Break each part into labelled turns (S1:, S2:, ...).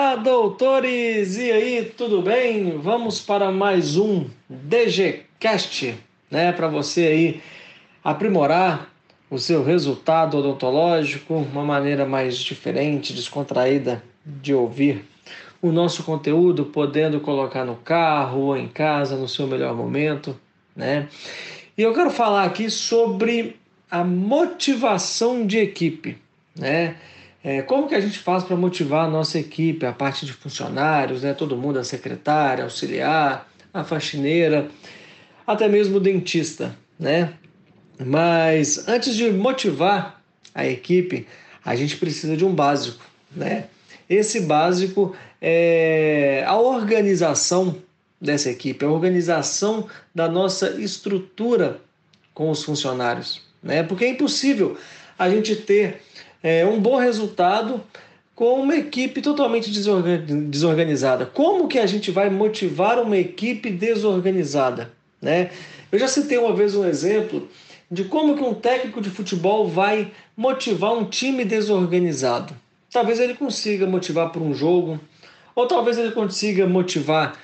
S1: Olá, doutores! E aí, tudo bem? Vamos para mais um DGCast, né? Para você aí aprimorar o seu resultado odontológico, uma maneira mais diferente, descontraída de ouvir o nosso conteúdo, podendo colocar no carro ou em casa no seu melhor momento, né? E eu quero falar aqui sobre a motivação de equipe, né? É, como que a gente faz para motivar a nossa equipe, a parte de funcionários, né? todo mundo, a secretária, auxiliar, a faxineira, até mesmo o dentista, né? Mas antes de motivar a equipe, a gente precisa de um básico, né? Esse básico é a organização dessa equipe, a organização da nossa estrutura com os funcionários, né? Porque é impossível a gente ter é, um bom resultado com uma equipe totalmente desorganizada. Como que a gente vai motivar uma equipe desorganizada? Né? Eu já citei uma vez um exemplo de como que um técnico de futebol vai motivar um time desorganizado. Talvez ele consiga motivar por um jogo, ou talvez ele consiga motivar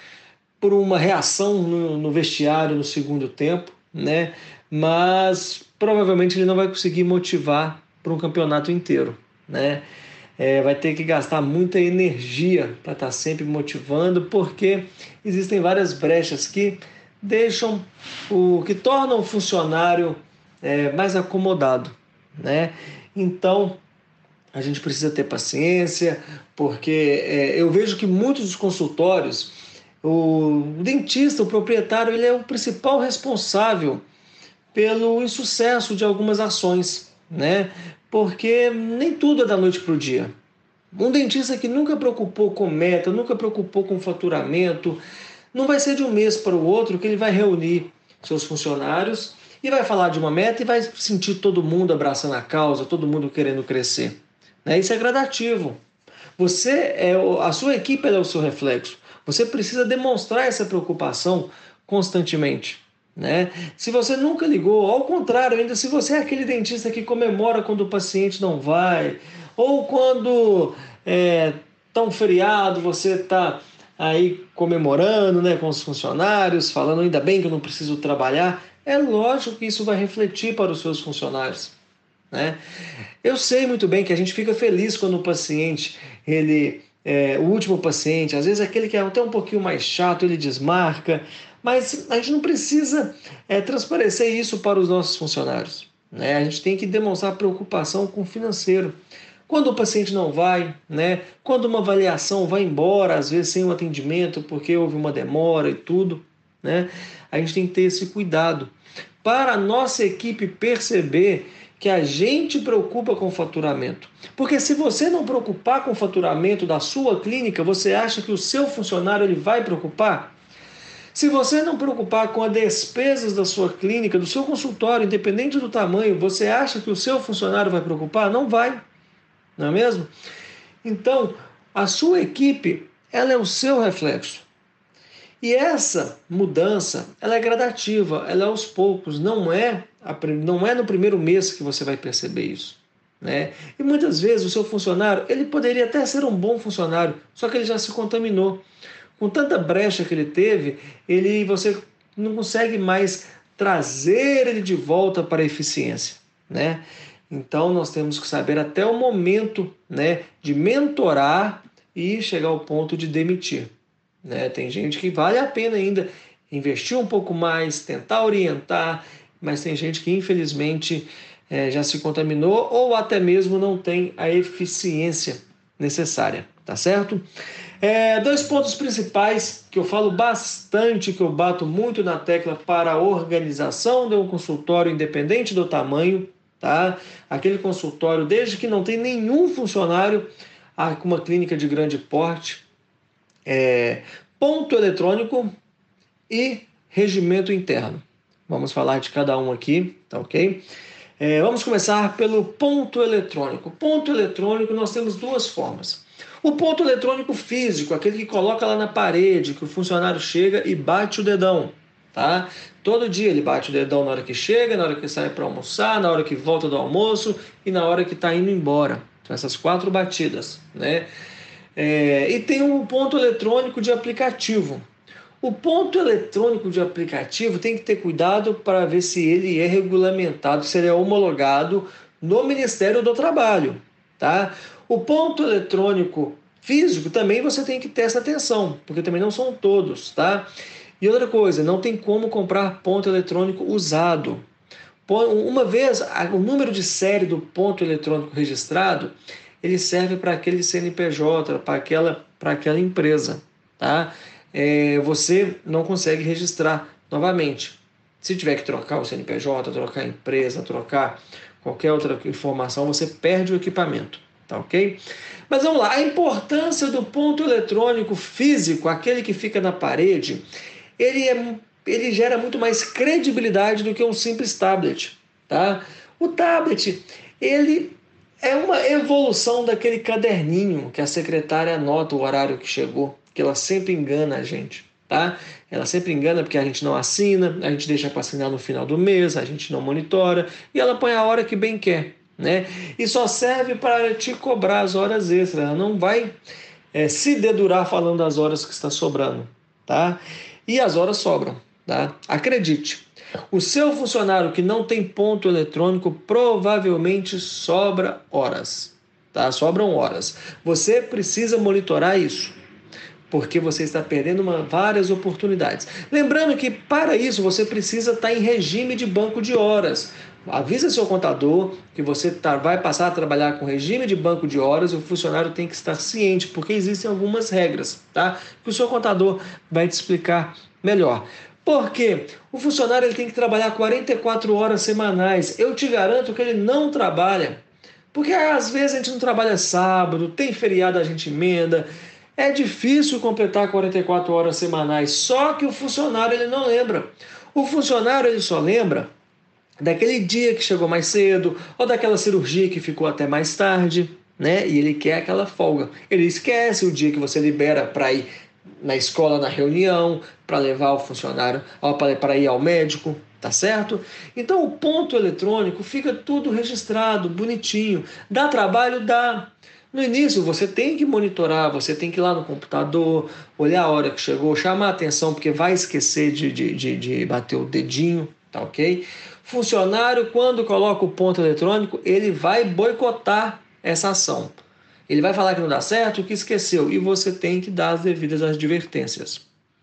S1: por uma reação no, no vestiário no segundo tempo, né? Mas provavelmente ele não vai conseguir motivar para um campeonato inteiro, né? É, vai ter que gastar muita energia para estar tá sempre motivando, porque existem várias brechas que deixam o que tornam o funcionário é, mais acomodado, né? Então a gente precisa ter paciência, porque é, eu vejo que muitos dos consultórios, o dentista, o proprietário, ele é o principal responsável pelo insucesso de algumas ações né? Porque nem tudo é da noite para o dia. Um dentista que nunca preocupou com meta, nunca preocupou com faturamento, não vai ser de um mês para o outro que ele vai reunir seus funcionários e vai falar de uma meta e vai sentir todo mundo abraçando a causa, todo mundo querendo crescer. Né? Isso é gradativo. Você é a sua equipe é o seu reflexo. Você precisa demonstrar essa preocupação constantemente. Né? Se você nunca ligou, ao contrário, ainda se você é aquele dentista que comemora quando o paciente não vai, ou quando é um feriado, você está aí comemorando né, com os funcionários, falando ainda bem que eu não preciso trabalhar, é lógico que isso vai refletir para os seus funcionários. Né? Eu sei muito bem que a gente fica feliz quando o paciente, ele é, o último paciente, às vezes aquele que é até um pouquinho mais chato, ele desmarca, mas a gente não precisa é, transparecer isso para os nossos funcionários. Né? A gente tem que demonstrar preocupação com o financeiro. Quando o paciente não vai, né? quando uma avaliação vai embora, às vezes sem um atendimento, porque houve uma demora e tudo, né? a gente tem que ter esse cuidado. Para a nossa equipe perceber que a gente preocupa com o faturamento. Porque se você não preocupar com o faturamento da sua clínica, você acha que o seu funcionário ele vai preocupar? Se você não preocupar com as despesas da sua clínica, do seu consultório, independente do tamanho, você acha que o seu funcionário vai preocupar? Não vai. Não é mesmo? Então, a sua equipe, ela é o seu reflexo. E essa mudança, ela é gradativa, ela é aos poucos, não é, não é no primeiro mês que você vai perceber isso. Né? E muitas vezes o seu funcionário, ele poderia até ser um bom funcionário, só que ele já se contaminou com tanta brecha que ele teve, ele você não consegue mais trazer ele de volta para a eficiência, né? Então nós temos que saber até o momento, né, de mentorar e chegar ao ponto de demitir, né? Tem gente que vale a pena ainda investir um pouco mais, tentar orientar, mas tem gente que infelizmente é, já se contaminou ou até mesmo não tem a eficiência necessária, tá certo? É, dois pontos principais que eu falo bastante, que eu bato muito na tecla para a organização de um consultório independente do tamanho, tá? Aquele consultório, desde que não tem nenhum funcionário, com uma clínica de grande porte, é, ponto eletrônico e regimento interno. Vamos falar de cada um aqui, tá ok? É, vamos começar pelo ponto eletrônico. Ponto eletrônico nós temos duas formas. O ponto eletrônico físico, aquele que coloca lá na parede, que o funcionário chega e bate o dedão, tá? Todo dia ele bate o dedão na hora que chega, na hora que sai para almoçar, na hora que volta do almoço e na hora que está indo embora. São essas quatro batidas, né? É, e tem um ponto eletrônico de aplicativo. O ponto eletrônico de aplicativo tem que ter cuidado para ver se ele é regulamentado, se ele é homologado no Ministério do Trabalho, tá? O ponto eletrônico físico também você tem que ter essa atenção, porque também não são todos, tá? E outra coisa, não tem como comprar ponto eletrônico usado. Uma vez, o número de série do ponto eletrônico registrado, ele serve para aquele CNPJ, para aquela, para aquela empresa, tá? É, você não consegue registrar novamente. Se tiver que trocar o CNPJ, trocar a empresa, trocar qualquer outra informação, você perde o equipamento, tá ok? Mas vamos lá, a importância do ponto eletrônico físico, aquele que fica na parede, ele, é, ele gera muito mais credibilidade do que um simples tablet. Tá? O tablet, ele é uma evolução daquele caderninho que a secretária anota o horário que chegou, que ela sempre engana a gente. Tá? Ela sempre engana porque a gente não assina, a gente deixa para assinar no final do mês, a gente não monitora e ela põe a hora que bem quer. Né? E só serve para te cobrar as horas extras, ela não vai é, se dedurar falando das horas que está sobrando. Tá? e as horas sobram. Tá? Acredite, o seu funcionário que não tem ponto eletrônico provavelmente sobra horas. Tá? Sobram horas. Você precisa monitorar isso, porque você está perdendo uma, várias oportunidades. Lembrando que para isso você precisa estar em regime de banco de horas. Avisa seu contador que você tá, vai passar a trabalhar com regime de banco de horas e o funcionário tem que estar ciente, porque existem algumas regras, tá? Que o seu contador vai te explicar melhor. Porque o funcionário ele tem que trabalhar 44 horas semanais. Eu te garanto que ele não trabalha. Porque às vezes a gente não trabalha sábado, tem feriado, a gente emenda. É difícil completar 44 horas semanais. Só que o funcionário ele não lembra. O funcionário ele só lembra daquele dia que chegou mais cedo ou daquela cirurgia que ficou até mais tarde, né? E ele quer aquela folga. Ele esquece o dia que você libera para ir na escola, na reunião, para levar o funcionário para ir ao médico, tá certo? Então o ponto eletrônico fica tudo registrado, bonitinho. Dá trabalho? Dá. No início você tem que monitorar, você tem que ir lá no computador, olhar a hora que chegou, chamar a atenção, porque vai esquecer de, de, de, de bater o dedinho, tá ok? Funcionário, quando coloca o ponto eletrônico, ele vai boicotar essa ação. Ele vai falar que não dá certo, que esqueceu, e você tem que dar as devidas advertências.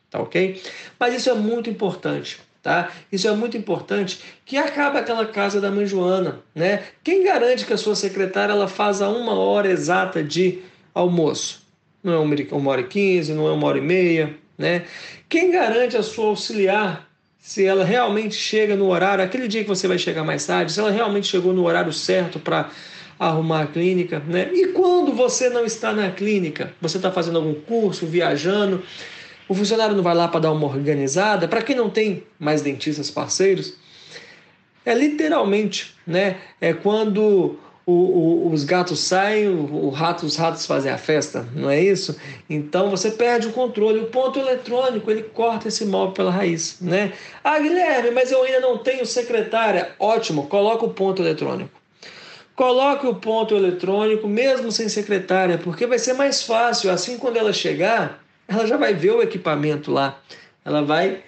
S1: Tá ok? Mas isso é muito importante. Tá? Isso é muito importante que acaba aquela casa da mãe Joana, né? Quem garante que a sua secretária ela faz a uma hora exata de almoço? Não é uma hora e quinze, não é uma hora e meia, né? Quem garante a sua auxiliar se ela realmente chega no horário, aquele dia que você vai chegar mais tarde, se ela realmente chegou no horário certo para arrumar a clínica, né? E quando você não está na clínica, você está fazendo algum curso, viajando, o funcionário não vai lá para dar uma organizada. Para quem não tem mais dentistas parceiros, é literalmente, né? É quando o, o, os gatos saem, o, o rato, os ratos fazem a festa, não é isso? Então você perde o controle. O ponto eletrônico ele corta esse mal pela raiz, né? Ah, Guilherme, mas eu ainda não tenho secretária. Ótimo, coloca o ponto eletrônico. Coloque o ponto eletrônico, mesmo sem secretária, porque vai ser mais fácil. Assim, quando ela chegar, ela já vai ver o equipamento lá. Ela vai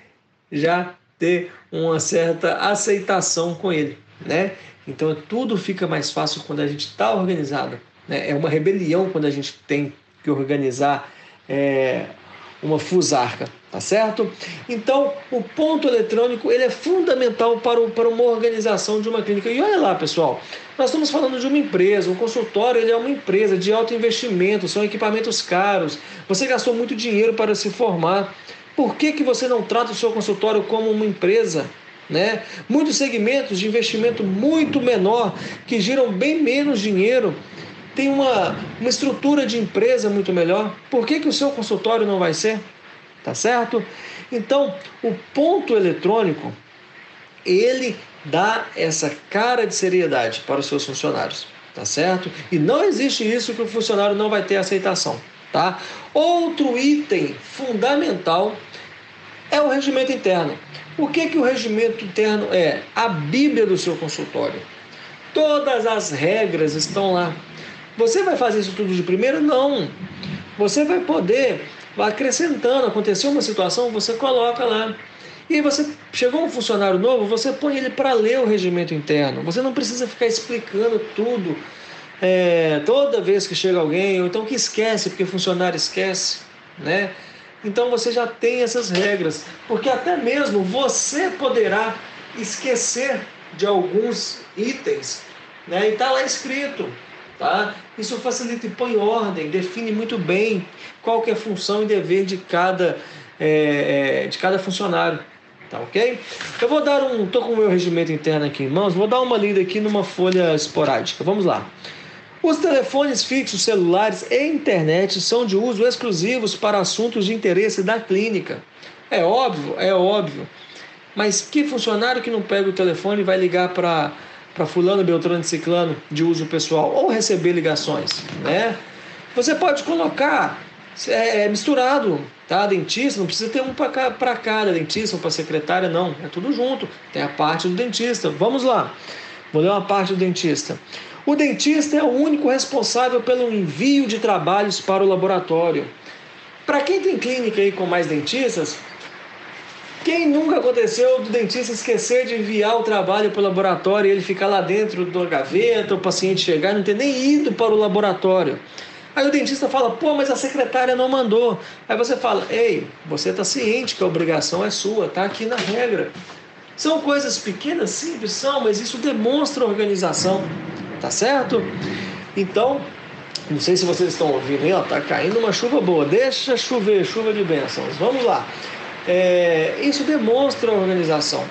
S1: já ter uma certa aceitação com ele, né? Então, tudo fica mais fácil quando a gente está organizado. Né? É uma rebelião quando a gente tem que organizar é, uma fusarca, tá certo? Então, o ponto eletrônico ele é fundamental para, o, para uma organização de uma clínica. E olha lá, pessoal, nós estamos falando de uma empresa, um consultório ele é uma empresa de alto investimento, são equipamentos caros. Você gastou muito dinheiro para se formar. Por que, que você não trata o seu consultório como uma empresa? Né? Muitos segmentos de investimento muito menor, que giram bem menos dinheiro, tem uma, uma estrutura de empresa muito melhor. Por que, que o seu consultório não vai ser? Tá certo? Então, o ponto eletrônico, ele dá essa cara de seriedade para os seus funcionários, tá certo? E não existe isso que o funcionário não vai ter aceitação, tá? Outro item fundamental é o regimento interno. O que que o regimento interno é? A Bíblia do seu consultório. Todas as regras estão lá. Você vai fazer isso tudo de primeiro? Não. você vai poder, vai acrescentando, aconteceu uma situação, você coloca lá. E você chegou um funcionário novo, você põe ele para ler o regimento interno. Você não precisa ficar explicando tudo é, toda vez que chega alguém, ou então que esquece, porque funcionário esquece, né? Então você já tem essas regras, porque até mesmo você poderá esquecer de alguns itens, né? E está lá escrito, tá? Isso facilita e põe ordem, define muito bem qual que é a função e dever de cada é, é, de cada funcionário, tá ok? Eu vou dar um, tô com o meu regimento interno aqui em mãos, vou dar uma lida aqui numa folha esporádica. Vamos lá. Os telefones fixos, celulares e internet são de uso exclusivos para assuntos de interesse da clínica. É óbvio, é óbvio. Mas que funcionário que não pega o telefone e vai ligar para para fulano, beltrano, ciclano de uso pessoal ou receber ligações, né? Você pode colocar é, é misturado, tá? Dentista, não precisa ter um para cada dentista, um para secretária, não. É tudo junto. Tem a parte do dentista. Vamos lá. Vou ler uma parte do dentista. O dentista é o único responsável pelo envio de trabalhos para o laboratório. Para quem tem clínica aí com mais dentistas, quem nunca aconteceu do dentista esquecer de enviar o trabalho para o laboratório e ele ficar lá dentro da gaveta, o paciente chegar e não ter nem ido para o laboratório? Aí o dentista fala, pô, mas a secretária não mandou. Aí você fala, ei, você está ciente que a obrigação é sua, está aqui na regra. São coisas pequenas, simples, são, mas isso demonstra organização, tá certo? Então, não sei se vocês estão ouvindo aí, ó, tá caindo uma chuva boa. Deixa chover, chuva de bênçãos. Vamos lá. É, isso demonstra organização.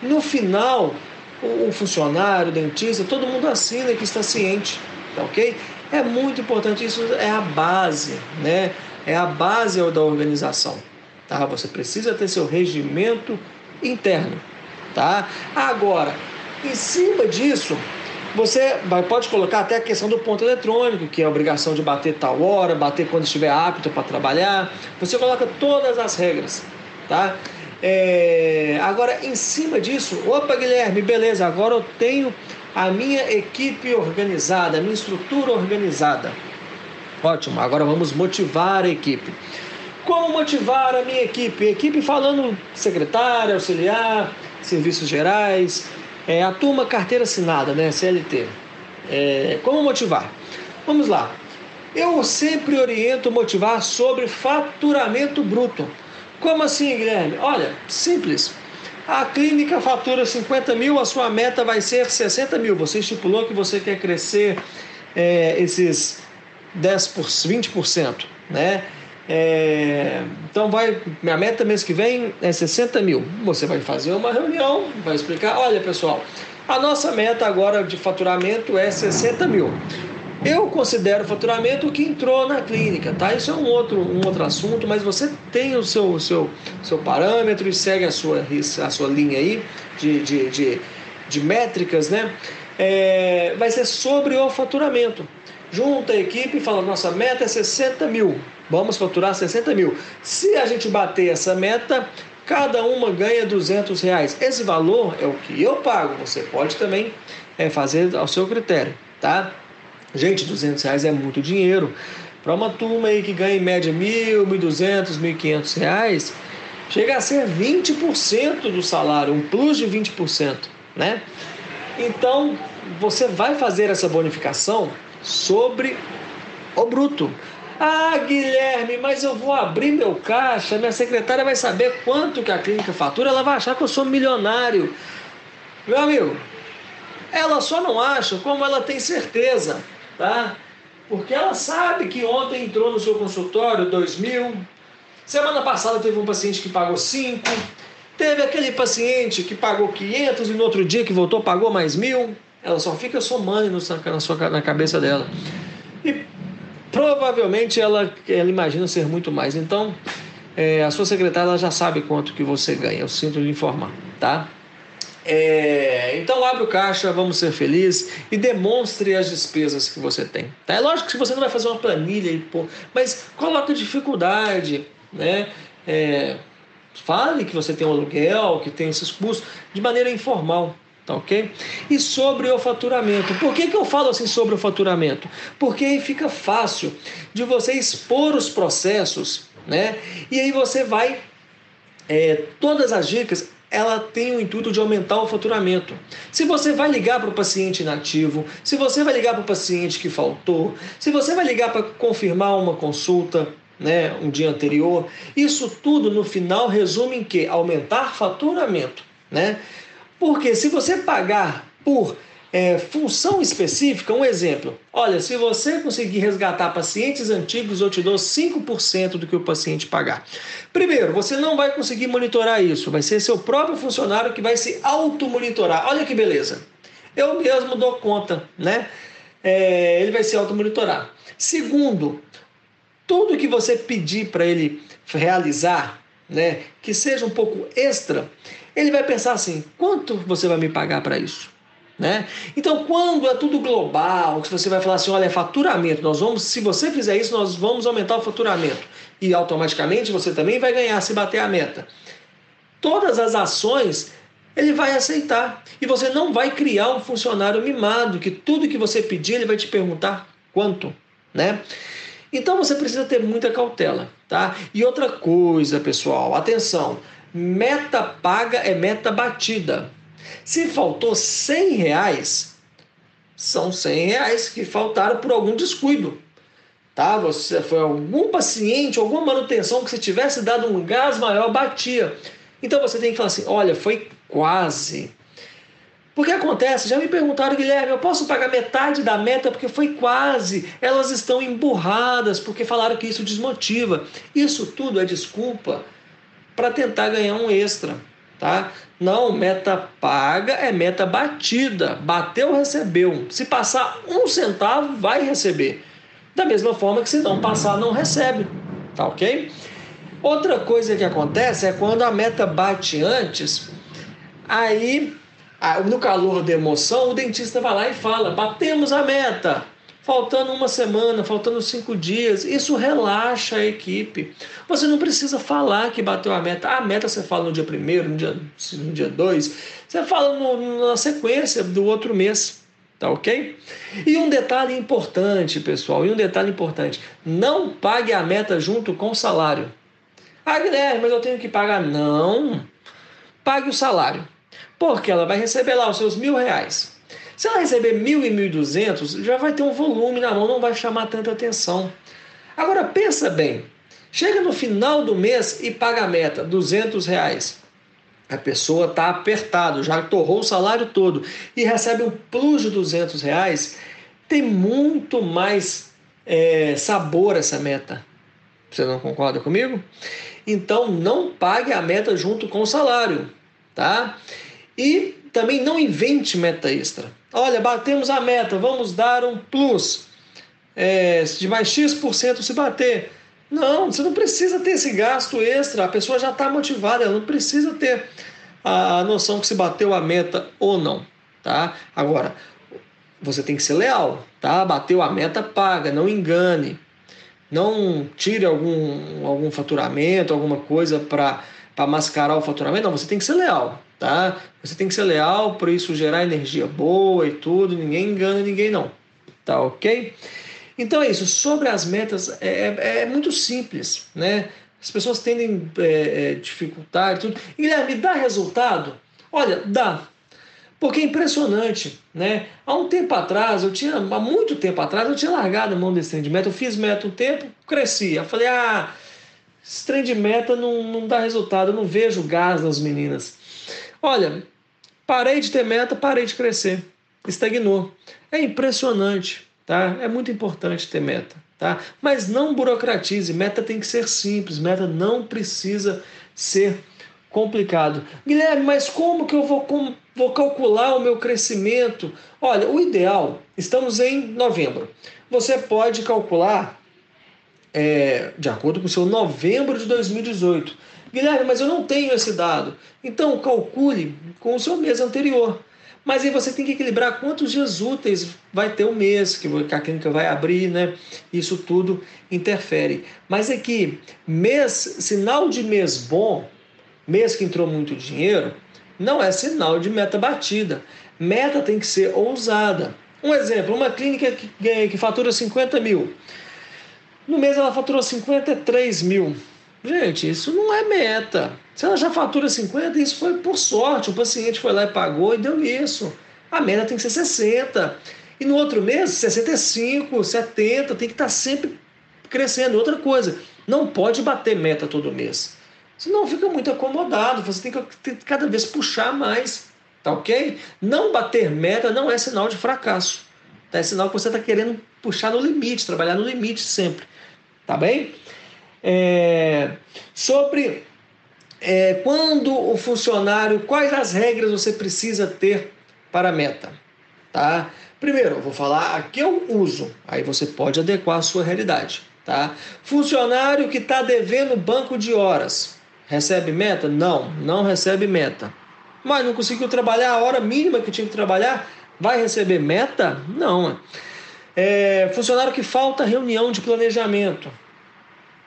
S1: No final, o, o funcionário, o dentista, todo mundo assina que está ciente, tá ok? É muito importante, isso é a base, né? É a base da organização, tá? Você precisa ter seu regimento interno, tá? Agora, em cima disso, você vai, pode colocar até a questão do ponto eletrônico, que é a obrigação de bater tal hora, bater quando estiver apto para trabalhar. Você coloca todas as regras, tá? É, agora, em cima disso, opa, Guilherme, beleza, agora eu tenho a minha equipe organizada, a minha estrutura organizada. Ótimo, agora vamos motivar a equipe. Como motivar a minha equipe? Equipe falando secretária, auxiliar, serviços gerais, é, a turma carteira assinada, né? CLT. É, como motivar? Vamos lá. Eu sempre oriento motivar sobre faturamento bruto. Como assim, Guilherme? Olha, simples. A clínica fatura 50 mil, a sua meta vai ser 60 mil. Você estipulou que você quer crescer é, esses 10 por 20%, né? É, então vai, minha meta mês que vem é 60 mil. Você vai fazer uma reunião, vai explicar, olha pessoal, a nossa meta agora de faturamento é 60 mil. Eu considero faturamento o que entrou na clínica, tá? Isso é um outro, um outro assunto, mas você tem o seu, o seu, seu parâmetro e segue a sua, a sua linha aí de, de, de, de métricas, né? É, vai ser sobre o faturamento. Junta a equipe e fala: nossa meta é 60 mil. Vamos faturar 60 mil. Se a gente bater essa meta, cada uma ganha 200 reais. Esse valor é o que eu pago. Você pode também é, fazer ao seu critério, tá? Gente, 200 reais é muito dinheiro. Para uma turma aí que ganha em média mil, 1.200, 1.500 reais, chega a ser 20% do salário, um plus de 20%, né? Então, você vai fazer essa bonificação sobre o bruto. Ah, Guilherme, mas eu vou abrir meu caixa, minha secretária vai saber quanto que a clínica fatura, ela vai achar que eu sou milionário. Meu amigo, ela só não acha como ela tem certeza, tá? Porque ela sabe que ontem entrou no seu consultório dois mil, semana passada teve um paciente que pagou cinco, teve aquele paciente que pagou 500 e no outro dia que voltou pagou mais mil. Ela só fica somando na, sua, na cabeça dela. E provavelmente ela, ela imagina ser muito mais. Então, é, a sua secretária já sabe quanto que você ganha. Eu sinto lhe informar, tá? É, então abre o caixa, vamos ser felizes e demonstre as despesas que você tem. Tá? É lógico que você não vai fazer uma planilha, e pô, mas coloque dificuldade, né? É, fale que você tem um aluguel, que tem esses custos, de maneira informal, Tá ok? E sobre o faturamento. Por que, que eu falo assim sobre o faturamento? Porque aí fica fácil de você expor os processos, né? E aí você vai. É, todas as dicas ela tem o intuito de aumentar o faturamento. Se você vai ligar para o paciente inativo, se você vai ligar para o paciente que faltou, se você vai ligar para confirmar uma consulta, né, um dia anterior, isso tudo no final resume em que aumentar faturamento, né? Porque se você pagar por é, função específica, um exemplo. Olha, se você conseguir resgatar pacientes antigos, eu te dou 5% do que o paciente pagar. Primeiro, você não vai conseguir monitorar isso, vai ser seu próprio funcionário que vai se auto-monitorar. Olha que beleza. Eu mesmo dou conta, né? É, ele vai se auto-monitorar. Segundo, tudo que você pedir para ele realizar, né, que seja um pouco extra, ele vai pensar assim: quanto você vai me pagar para isso? Né? Então, quando é tudo global, que você vai falar assim, olha, é faturamento, nós vamos, se você fizer isso, nós vamos aumentar o faturamento e automaticamente você também vai ganhar se bater a meta. Todas as ações ele vai aceitar e você não vai criar um funcionário mimado que tudo que você pedir ele vai te perguntar quanto, né? Então você precisa ter muita cautela, tá? E outra coisa, pessoal, atenção, meta paga é meta batida. Se faltou 100 reais, são 100 reais que faltaram por algum descuido. Tá? Você foi algum paciente, alguma manutenção que se tivesse dado um gás maior, batia. Então você tem que falar assim: olha, foi quase. Porque acontece, já me perguntaram, Guilherme, eu posso pagar metade da meta porque foi quase. Elas estão emburradas porque falaram que isso desmotiva. Isso tudo é desculpa para tentar ganhar um extra tá? Não, meta paga é meta batida. Bateu, recebeu. Se passar um centavo, vai receber. Da mesma forma que se não passar, não recebe. Tá ok? Outra coisa que acontece é quando a meta bate antes, aí, no calor da emoção, o dentista vai lá e fala: batemos a meta faltando uma semana, faltando cinco dias. Isso relaxa a equipe. Você não precisa falar que bateu a meta. A meta você fala no dia primeiro, no dia, no dia dois. Você fala no, na sequência do outro mês. Tá ok? E um detalhe importante, pessoal, e um detalhe importante: não pague a meta junto com o salário. Ah, Guilherme, mas eu tenho que pagar. Não. Pague o salário. Porque ela vai receber lá os seus mil reais. Se ela receber mil e mil duzentos, já vai ter um volume na mão, não vai chamar tanta atenção. Agora pensa bem, chega no final do mês e paga a meta, duzentos reais. A pessoa está apertado, já torrou o salário todo e recebe um plus de duzentos reais. Tem muito mais é, sabor essa meta. Você não concorda comigo? Então não pague a meta junto com o salário, tá? E também não invente meta extra. Olha, batemos a meta, vamos dar um plus é, de mais X% se bater. Não, você não precisa ter esse gasto extra, a pessoa já está motivada, ela não precisa ter a noção que se bateu a meta ou não. Tá? Agora, você tem que ser leal, tá? Bateu a meta, paga, não engane. Não tire algum, algum faturamento, alguma coisa para mascarar o faturamento. Não, você tem que ser leal tá? Você tem que ser leal para isso gerar energia boa e tudo, ninguém engana ninguém não, tá ok? Então é isso, sobre as metas é, é, é muito simples, né? As pessoas tendem é, é, dificultar tudo. E Guilherme, dá resultado? Olha, dá. Porque é impressionante, né? Há um tempo atrás, eu tinha, há muito tempo atrás, eu tinha largado a mão desse trem de meta. Eu fiz meta um tempo, cresci. Eu falei, ah, esse trem de meta não, não dá resultado, eu não vejo gás nas meninas. Olha, parei de ter meta, parei de crescer, estagnou. É impressionante, tá? É muito importante ter meta, tá? Mas não burocratize, meta tem que ser simples, meta não precisa ser complicado. Guilherme, mas como que eu vou, como, vou calcular o meu crescimento? Olha, o ideal, estamos em novembro. Você pode calcular é, de acordo com o seu novembro de 2018. Guilherme, mas eu não tenho esse dado. Então calcule com o seu mês anterior. Mas aí você tem que equilibrar quantos dias úteis vai ter o mês que a clínica vai abrir, né? Isso tudo interfere. Mas é que mês, sinal de mês bom, mês que entrou muito dinheiro, não é sinal de meta batida. Meta tem que ser ousada. Um exemplo, uma clínica que, que fatura 50 mil. No mês ela faturou 53 mil. Gente, isso não é meta. Se ela já fatura 50, isso foi por sorte. O paciente foi lá e pagou e deu isso. A meta tem que ser 60. E no outro mês, 65, 70, tem que estar sempre crescendo. Outra coisa, não pode bater meta todo mês. Senão fica muito acomodado. Você tem que, tem que cada vez puxar mais. Tá ok? Não bater meta não é sinal de fracasso. Tá? É sinal que você está querendo puxar no limite, trabalhar no limite sempre. Tá bem? É, sobre é, quando o funcionário, quais as regras você precisa ter para a meta. Tá? Primeiro, eu vou falar a que eu uso, aí você pode adequar a sua realidade. Tá? Funcionário que está devendo banco de horas, recebe meta? Não, não recebe meta. Mas não conseguiu trabalhar a hora mínima que tinha que trabalhar, vai receber meta? Não. É, funcionário que falta reunião de planejamento,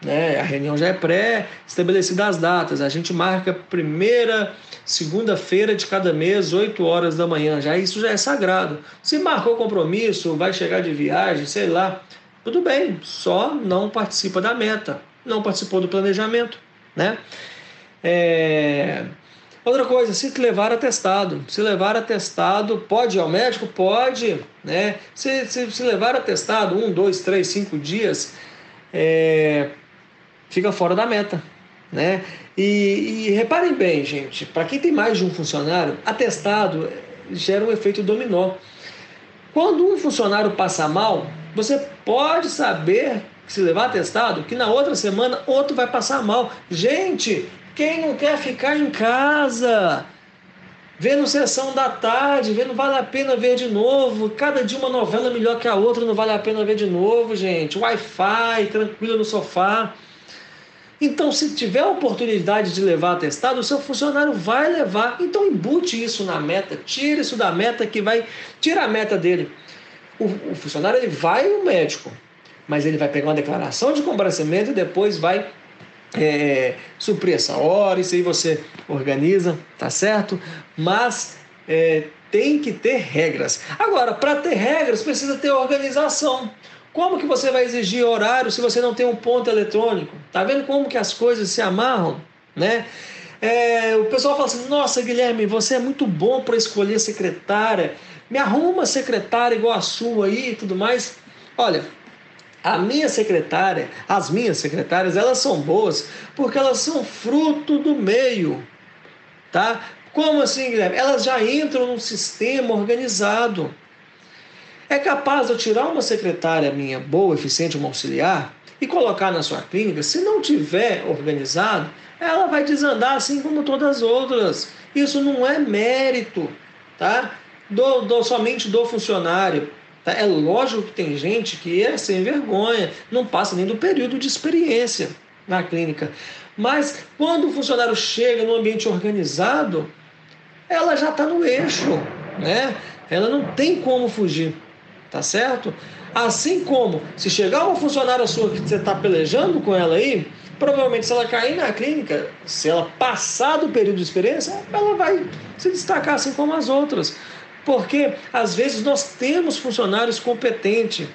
S1: né? A reunião já é pré-estabelecida as datas. A gente marca primeira, segunda-feira de cada mês, 8 horas da manhã. Já isso já é sagrado. Se marcou compromisso, vai chegar de viagem, sei lá, tudo bem. Só não participa da meta, não participou do planejamento, né? É... Outra coisa, se levar atestado. Se levar atestado, pode ir ao médico? Pode. Né? Se, se, se levar atestado um, dois, três, cinco dias, é, fica fora da meta. Né? E, e reparem bem, gente, para quem tem mais de um funcionário, atestado gera um efeito dominó. Quando um funcionário passa mal, você pode saber, se levar atestado, que na outra semana outro vai passar mal. Gente, quem não quer ficar em casa? Vendo sessão da tarde, vendo vale a pena ver de novo. Cada dia uma novela melhor que a outra, não vale a pena ver de novo, gente. Wi-Fi, tranquilo no sofá. Então, se tiver a oportunidade de levar atestado, o seu funcionário vai levar. Então, embute isso na meta, tire isso da meta que vai. Tira a meta dele. O, o funcionário ele vai ao médico, mas ele vai pegar uma declaração de comparecimento e depois vai é, suprir essa hora. Isso aí você organiza, tá certo? Mas é, tem que ter regras. Agora, para ter regras, precisa ter organização. Como que você vai exigir horário se você não tem um ponto eletrônico? Tá vendo como que as coisas se amarram, né? É, o pessoal fala assim: Nossa, Guilherme, você é muito bom para escolher secretária. Me arruma uma secretária igual a sua aí e tudo mais. Olha, a minha secretária, as minhas secretárias, elas são boas porque elas são fruto do meio, tá? Como assim, Guilherme? Elas já entram num sistema organizado. É capaz de eu tirar uma secretária minha boa, eficiente, uma auxiliar, e colocar na sua clínica, se não tiver organizado, ela vai desandar assim como todas as outras. Isso não é mérito, tá? Do, do somente do funcionário. Tá? É lógico que tem gente que é sem vergonha, não passa nem do período de experiência na clínica. Mas quando o funcionário chega no ambiente organizado, ela já está no eixo, né? Ela não tem como fugir. Tá certo? Assim como, se chegar uma funcionária sua que você está pelejando com ela aí, provavelmente se ela cair na clínica, se ela passar do período de experiência, ela vai se destacar assim como as outras. Porque às vezes nós temos funcionários competentes,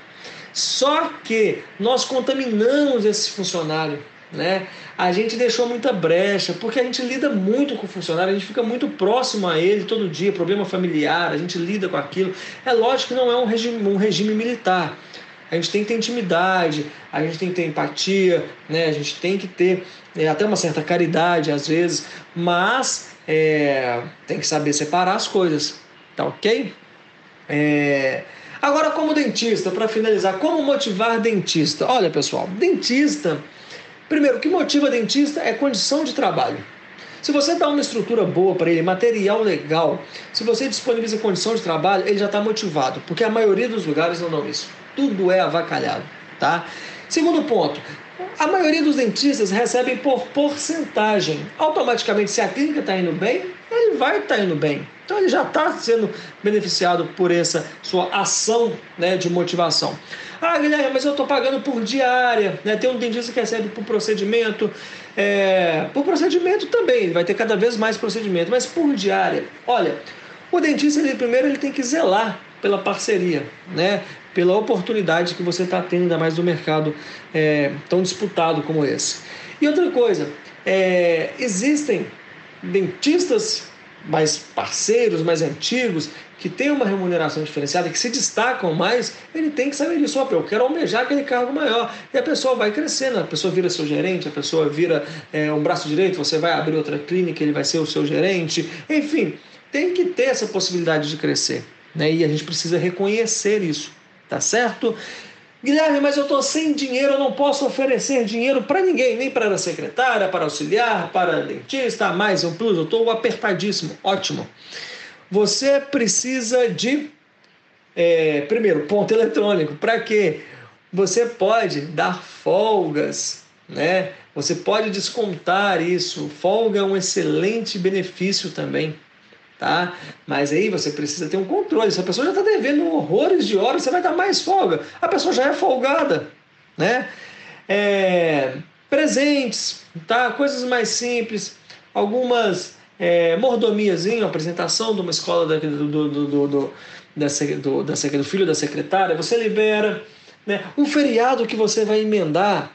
S1: só que nós contaminamos esse funcionário né? A gente deixou muita brecha, porque a gente lida muito com o funcionário, a gente fica muito próximo a ele todo dia, problema familiar, a gente lida com aquilo. É lógico que não é um regime, um regime militar. A gente tem que ter intimidade, a gente tem que ter empatia, né? a gente tem que ter é, até uma certa caridade às vezes, mas é, tem que saber separar as coisas, tá ok? É... Agora, como dentista, para finalizar, como motivar dentista? Olha, pessoal, dentista Primeiro, o que motiva dentista é condição de trabalho. Se você dá uma estrutura boa para ele, material legal, se você disponibiliza condição de trabalho, ele já está motivado, porque a maioria dos lugares não dão isso. Tudo é avacalhado, tá? Segundo ponto, a maioria dos dentistas recebem por porcentagem. Automaticamente, se a clínica está indo bem, ele vai estar tá indo bem. Então ele já está sendo beneficiado por essa sua ação né, de motivação. Ah, Guilherme, mas eu estou pagando por diária. Né? Tem um dentista que recebe por procedimento. É, por procedimento também, vai ter cada vez mais procedimento, mas por diária. Olha, o dentista, ele, primeiro, ele tem que zelar pela parceria, né? Pela oportunidade que você está tendo, ainda mais no mercado é, tão disputado como esse. E outra coisa, é, existem dentistas mais parceiros, mais antigos, que têm uma remuneração diferenciada, que se destacam mais, ele tem que saber disso. eu quero almejar aquele cargo maior. E a pessoa vai crescendo, a pessoa vira seu gerente, a pessoa vira é, um braço direito, você vai abrir outra clínica, ele vai ser o seu gerente. Enfim, tem que ter essa possibilidade de crescer. Né? E a gente precisa reconhecer isso, tá certo? Guilherme, mas eu estou sem dinheiro, eu não posso oferecer dinheiro para ninguém, nem para a secretária, para auxiliar, para dentista, mais um plus, eu estou apertadíssimo. Ótimo. Você precisa de, é, primeiro, ponto eletrônico. Para quê? Você pode dar folgas, né? Você pode descontar isso. Folga é um excelente benefício também tá? Mas aí você precisa ter um controle. Se a pessoa já está devendo horrores de horas, você vai dar mais folga. A pessoa já é folgada, né? É, presentes, tá? Coisas mais simples, algumas é, mordomiazinho, apresentação de uma escola da, do, do, do, do, da, do, da, do filho da secretária, você libera, né? Um feriado que você vai emendar,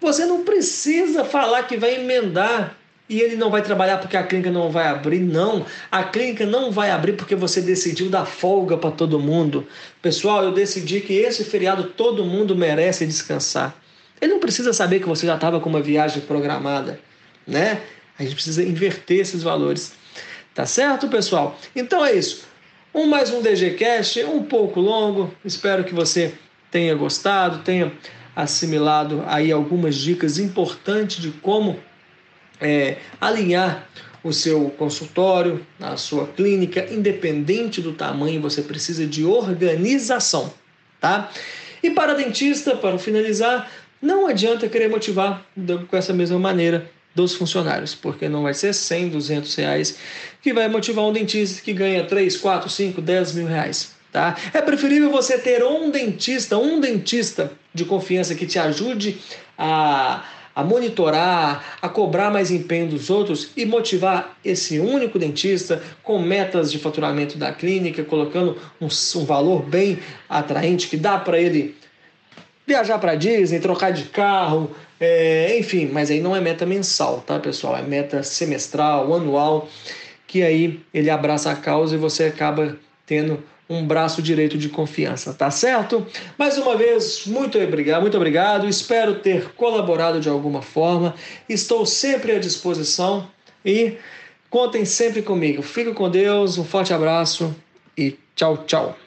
S1: você não precisa falar que vai emendar e ele não vai trabalhar porque a clínica não vai abrir, não. A clínica não vai abrir porque você decidiu dar folga para todo mundo. Pessoal, eu decidi que esse feriado todo mundo merece descansar. Ele não precisa saber que você já estava com uma viagem programada, né? A gente precisa inverter esses valores. Tá certo, pessoal? Então é isso. Um mais um DGCast, um pouco longo. Espero que você tenha gostado, tenha assimilado aí algumas dicas importantes de como é, alinhar o seu consultório, a sua clínica, independente do tamanho, você precisa de organização, tá? E para dentista, para finalizar, não adianta querer motivar com essa mesma maneira dos funcionários, porque não vai ser 100, 200 reais que vai motivar um dentista que ganha 3, 4, 5, 10 mil reais. Tá? É preferível você ter um dentista, um dentista de confiança que te ajude a, a monitorar, a cobrar mais empenho dos outros e motivar esse único dentista com metas de faturamento da clínica, colocando um, um valor bem atraente que dá para ele viajar para Disney, trocar de carro, é, enfim, mas aí não é meta mensal, tá, pessoal? É meta semestral, anual, que aí ele abraça a causa e você acaba tendo um braço direito de confiança, tá certo? Mais uma vez, muito obrigado, muito obrigado. Espero ter colaborado de alguma forma. Estou sempre à disposição e contem sempre comigo. Fique com Deus, um forte abraço e tchau, tchau.